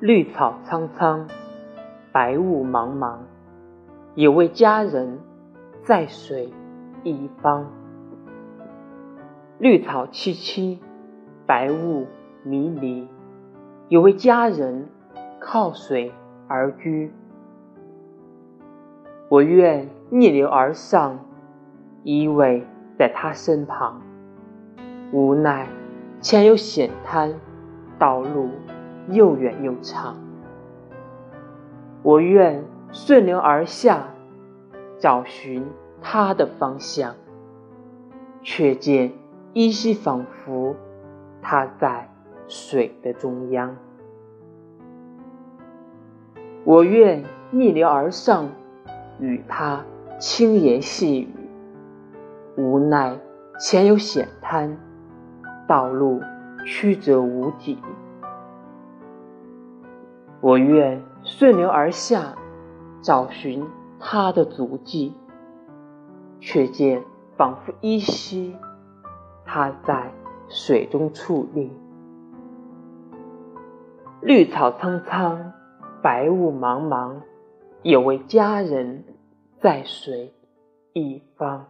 绿草苍苍，白雾茫茫，有位佳人在水一方。绿草萋萋，白雾迷离，有位佳人靠水而居。我愿逆流而上，依偎在他身旁。无奈前有险滩，道路。又远又长，我愿顺流而下，找寻他的方向，却见依稀仿佛他在水的中央。我愿逆流而上，与他轻言细语，无奈前有险滩，道路曲折无底。我愿顺流而下，找寻他的足迹，却见仿佛依稀他在水中矗立。绿草苍苍，白雾茫茫，有位佳人在水一方。